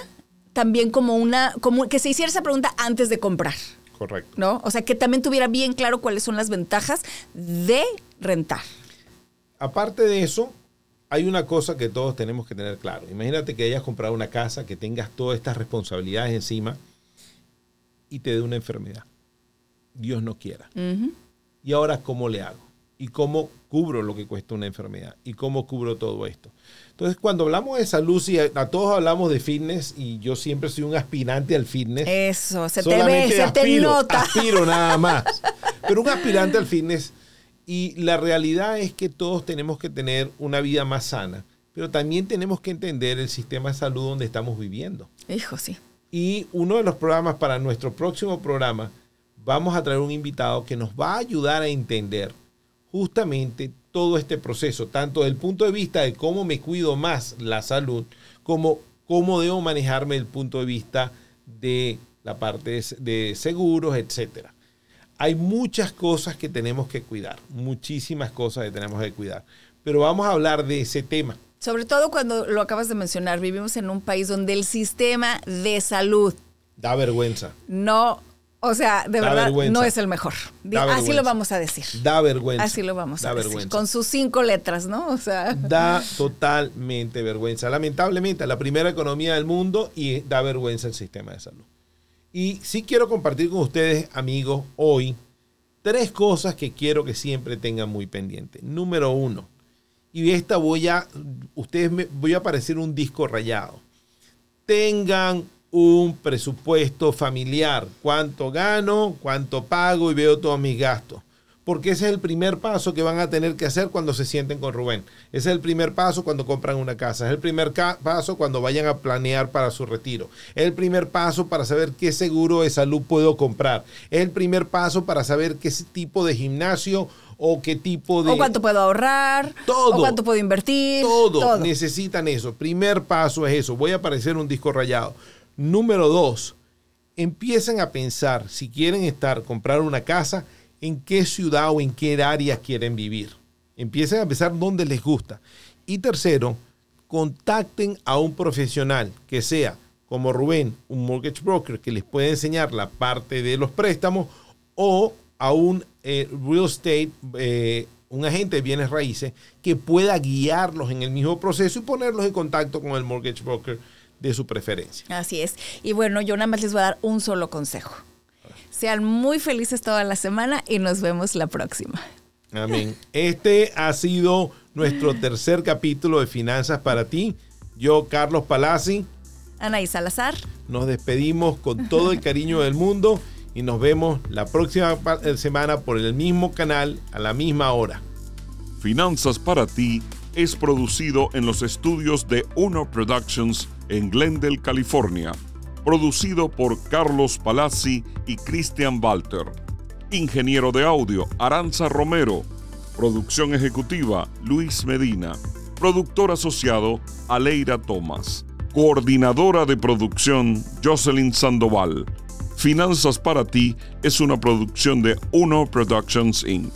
también como una, como que se hiciera esa pregunta antes de comprar. Correcto. ¿No? O sea, que también tuviera bien claro cuáles son las ventajas de rentar. Aparte de eso, hay una cosa que todos tenemos que tener claro. Imagínate que hayas comprado una casa, que tengas todas estas responsabilidades encima y te dé una enfermedad. Dios no quiera. ¿Y ahora cómo le hago? y cómo cubro lo que cuesta una enfermedad y cómo cubro todo esto. Entonces, cuando hablamos de salud, si a, todos hablamos de fitness y yo siempre soy un aspirante al fitness. Eso, se te ve, se te nota. Aspiro nada más. Pero un aspirante al fitness y la realidad es que todos tenemos que tener una vida más sana, pero también tenemos que entender el sistema de salud donde estamos viviendo. Hijo, sí. Y uno de los programas para nuestro próximo programa, vamos a traer un invitado que nos va a ayudar a entender justamente todo este proceso, tanto desde el punto de vista de cómo me cuido más la salud, como cómo debo manejarme el punto de vista de la parte de seguros, etcétera. Hay muchas cosas que tenemos que cuidar, muchísimas cosas que tenemos que cuidar, pero vamos a hablar de ese tema. Sobre todo cuando lo acabas de mencionar, vivimos en un país donde el sistema de salud da vergüenza. No o sea, de verdad, no es el mejor. Así lo vamos a decir. Da vergüenza. Así lo vamos a decir. Con sus cinco letras, ¿no? O sea. Da totalmente vergüenza. Lamentablemente, la primera economía del mundo y da vergüenza el sistema de salud. Y sí quiero compartir con ustedes, amigos, hoy tres cosas que quiero que siempre tengan muy pendiente. Número uno, y esta voy a, ustedes me, voy a aparecer un disco rayado. Tengan un presupuesto familiar. ¿Cuánto gano? ¿Cuánto pago? Y veo todos mis gastos. Porque ese es el primer paso que van a tener que hacer cuando se sienten con Rubén. Ese es el primer paso cuando compran una casa. Es el primer paso cuando vayan a planear para su retiro. Es el primer paso para saber qué seguro de salud puedo comprar. Es el primer paso para saber qué tipo de gimnasio o qué tipo de... O cuánto puedo ahorrar. Todo. O cuánto puedo invertir. Todo. todo. Necesitan eso. Primer paso es eso. Voy a aparecer un disco rayado. Número dos, empiecen a pensar si quieren estar, comprar una casa, en qué ciudad o en qué área quieren vivir. Empiecen a pensar dónde les gusta. Y tercero, contacten a un profesional que sea como Rubén, un mortgage broker que les puede enseñar la parte de los préstamos o a un eh, real estate, eh, un agente de bienes raíces que pueda guiarlos en el mismo proceso y ponerlos en contacto con el mortgage broker de su preferencia. Así es. Y bueno, yo nada más les voy a dar un solo consejo. Sean muy felices toda la semana y nos vemos la próxima. Amén. Este ha sido nuestro tercer capítulo de Finanzas para ti. Yo, Carlos Palazzi. Anaí Salazar. Nos despedimos con todo el cariño del mundo y nos vemos la próxima semana por el mismo canal a la misma hora. Finanzas para ti es producido en los estudios de Uno Productions en Glendale, California. Producido por Carlos Palazzi y Christian Walter. Ingeniero de audio Aranza Romero. Producción ejecutiva Luis Medina. Productor asociado Aleira Tomás. Coordinadora de producción Jocelyn Sandoval. Finanzas para ti es una producción de Uno Productions Inc.